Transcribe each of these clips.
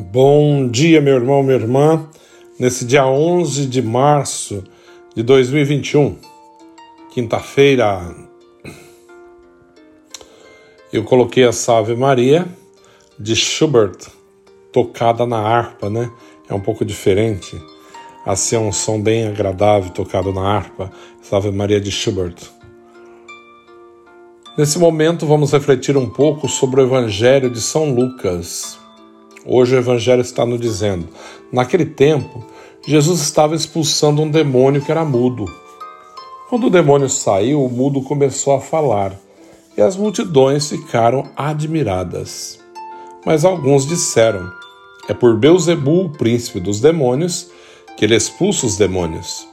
Bom dia, meu irmão, minha irmã. Nesse dia 11 de março de 2021, quinta-feira, eu coloquei a Salve Maria de Schubert, tocada na harpa, né? É um pouco diferente. Assim é um som bem agradável tocado na harpa. Salve Maria de Schubert. Nesse momento, vamos refletir um pouco sobre o Evangelho de São Lucas. Hoje o Evangelho está nos dizendo: naquele tempo, Jesus estava expulsando um demônio que era mudo. Quando o demônio saiu, o mudo começou a falar e as multidões ficaram admiradas. Mas alguns disseram: É por Beuzebu, o príncipe dos demônios, que ele expulsa os demônios.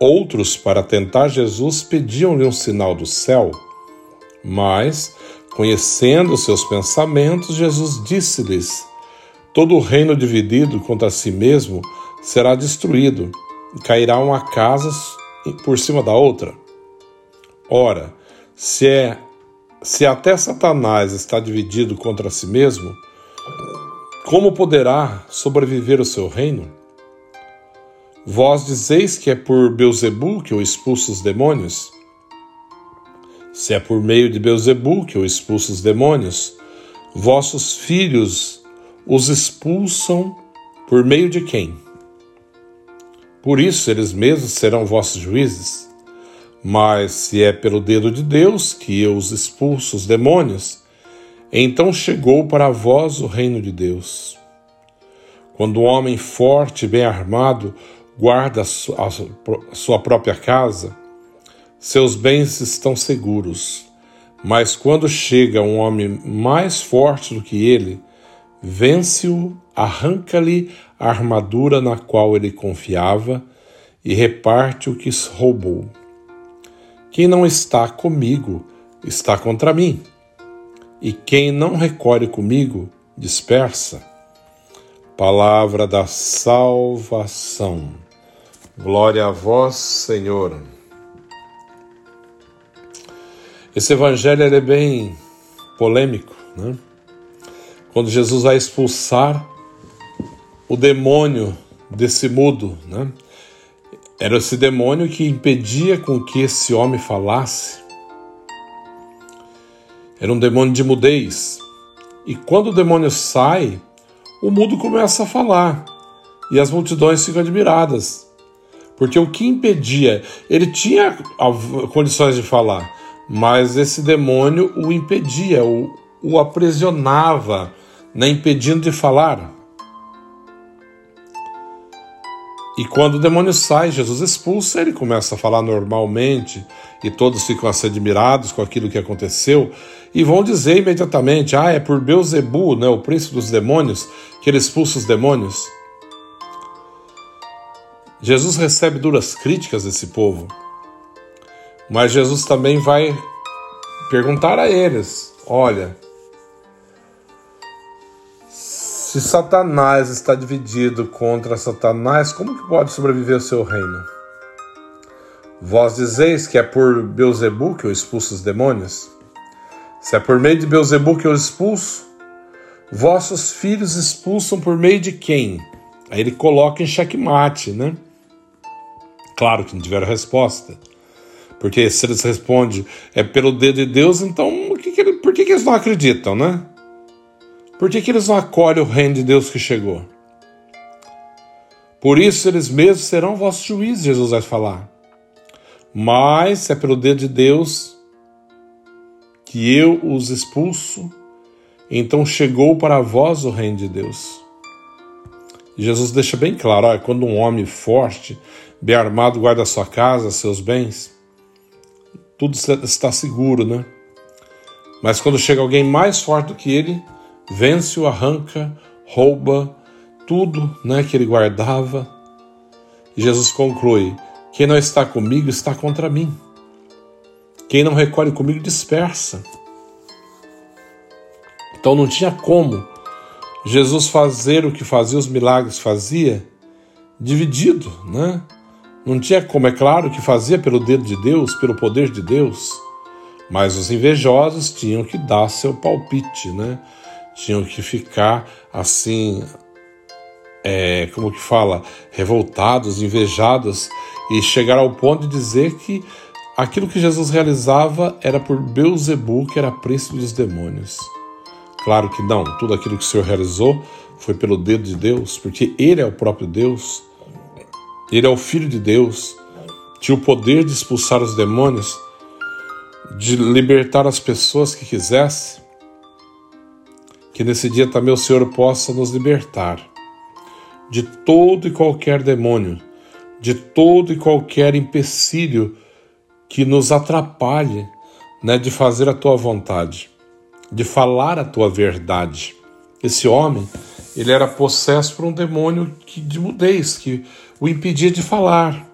Outros, para tentar Jesus, pediam-lhe um sinal do céu. Mas, conhecendo seus pensamentos, Jesus disse-lhes: Todo o reino dividido contra si mesmo será destruído, e cairá uma casa por cima da outra. Ora, se é se até Satanás está dividido contra si mesmo, como poderá sobreviver o seu reino? Vós dizeis que é por Beuzebu que eu expulso os demônios? Se é por meio de Beuzebu que eu expulso os demônios, vossos filhos os expulsam por meio de quem? Por isso eles mesmos serão vossos juízes. Mas se é pelo dedo de Deus que eu os expulso os demônios, então chegou para vós o reino de Deus. Quando o homem forte e bem armado guarda a sua própria casa, seus bens estão seguros. Mas quando chega um homem mais forte do que ele, vence-o, arranca-lhe a armadura na qual ele confiava e reparte o que roubou. Quem não está comigo está contra mim, e quem não recolhe comigo dispersa. Palavra da salvação. Glória a vós, Senhor. Esse evangelho é bem polêmico, né? Quando Jesus vai expulsar o demônio desse mudo, né? Era esse demônio que impedia com que esse homem falasse. Era um demônio de mudez. E quando o demônio sai, o mudo começa a falar e as multidões ficam admiradas. Porque o que impedia, ele tinha condições de falar, mas esse demônio o impedia, o, o aprisionava, né, impedindo de falar. E quando o demônio sai, Jesus expulsa, ele começa a falar normalmente e todos ficam assim admirados com aquilo que aconteceu e vão dizer imediatamente: ah, é por Beuzebu, né, o príncipe dos demônios, que ele expulsa os demônios. Jesus recebe duras críticas desse povo, mas Jesus também vai perguntar a eles: olha, se Satanás está dividido contra Satanás, como que pode sobreviver o seu reino? Vós dizeis que é por Beuzebu que eu expulso os demônios? Se é por meio de Beuzebu que eu expulso, vossos filhos expulsam por meio de quem? Aí ele coloca em xeque-mate, né? Claro que não tiveram resposta. Porque se eles respondem é pelo dedo de Deus, então que que ele, por que, que, eles não acreditam, né? Por que, que eles não acolhem o reino de Deus que chegou? Por isso eles mesmos serão vossos juízes, Jesus vai falar. Mas é pelo dedo de Deus que eu os expulso, então chegou para vós o reino de Deus. Jesus deixa bem claro: olha, quando um homem forte, bem armado, guarda sua casa, seus bens, tudo está seguro, né? Mas quando chega alguém mais forte do que ele, vence-o, arranca, rouba tudo né, que ele guardava. E Jesus conclui: Quem não está comigo está contra mim. Quem não recolhe comigo dispersa. Então não tinha como Jesus fazer o que fazia, os milagres fazia, dividido, né? Não tinha como, é claro que fazia pelo dedo de Deus, pelo poder de Deus, mas os invejosos tinham que dar seu palpite, né? Tinham que ficar assim, é, como que fala, revoltados, invejados e chegar ao ponto de dizer que aquilo que Jesus realizava era por Beuzebu, que era príncipe dos demônios. Claro que não, tudo aquilo que o Senhor realizou foi pelo dedo de Deus, porque Ele é o próprio Deus, Ele é o Filho de Deus, tinha o poder de expulsar os demônios, de libertar as pessoas que quisesse. Que nesse dia também o Senhor possa nos libertar de todo e qualquer demônio, de todo e qualquer empecilho que nos atrapalhe né, de fazer a tua vontade, de falar a tua verdade. Esse homem, ele era possesso por um demônio que, de mudez, que o impedia de falar.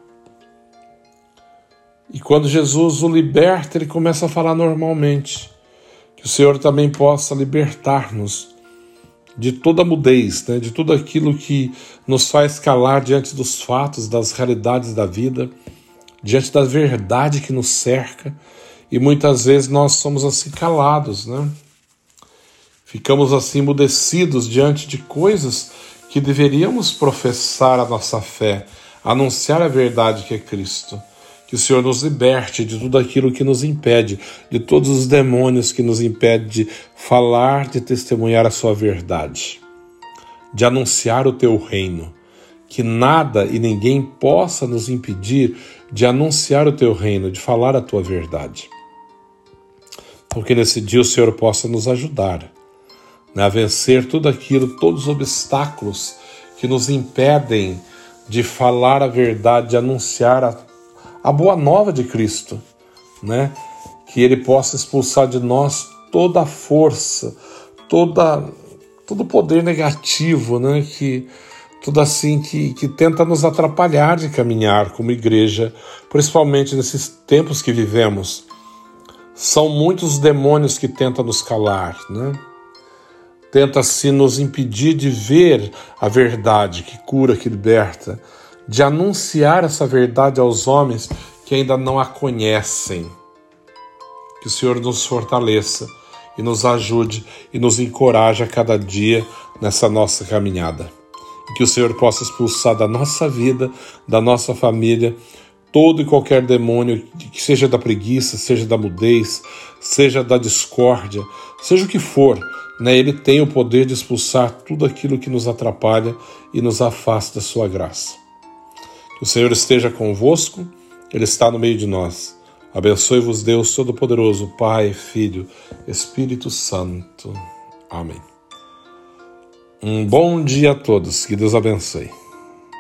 E quando Jesus o liberta, ele começa a falar normalmente. Que o Senhor também possa libertar-nos de toda mudez, né? de tudo aquilo que nos faz calar diante dos fatos, das realidades da vida, diante da verdade que nos cerca. E muitas vezes nós somos assim calados, né? Ficamos assim emudecidos diante de coisas que deveríamos professar a nossa fé, anunciar a verdade que é Cristo. Que o Senhor nos liberte de tudo aquilo que nos impede, de todos os demônios que nos impedem de falar, de testemunhar a Sua verdade, de anunciar o Teu reino. Que nada e ninguém possa nos impedir de anunciar o Teu reino, de falar a Tua verdade. Porque nesse dia o Senhor possa nos ajudar né, a vencer tudo aquilo, todos os obstáculos que nos impedem de falar a verdade, de anunciar a a boa nova de Cristo, né? Que ele possa expulsar de nós toda a força, toda todo o poder negativo, né? Que tudo assim que, que tenta nos atrapalhar de caminhar como igreja, principalmente nesses tempos que vivemos. São muitos demônios que tentam nos calar, né? Tenta se nos impedir de ver a verdade que cura, que liberta, de anunciar essa verdade aos homens que ainda não a conhecem. Que o Senhor nos fortaleça e nos ajude e nos encoraje a cada dia nessa nossa caminhada. Que o Senhor possa expulsar da nossa vida, da nossa família, todo e qualquer demônio, que seja da preguiça, seja da mudez, seja da discórdia, seja o que for, né? ele tem o poder de expulsar tudo aquilo que nos atrapalha e nos afasta da sua graça. O Senhor esteja convosco, Ele está no meio de nós. Abençoe-vos, Deus Todo-Poderoso, Pai, Filho, Espírito Santo. Amém. Um bom dia a todos, que Deus abençoe.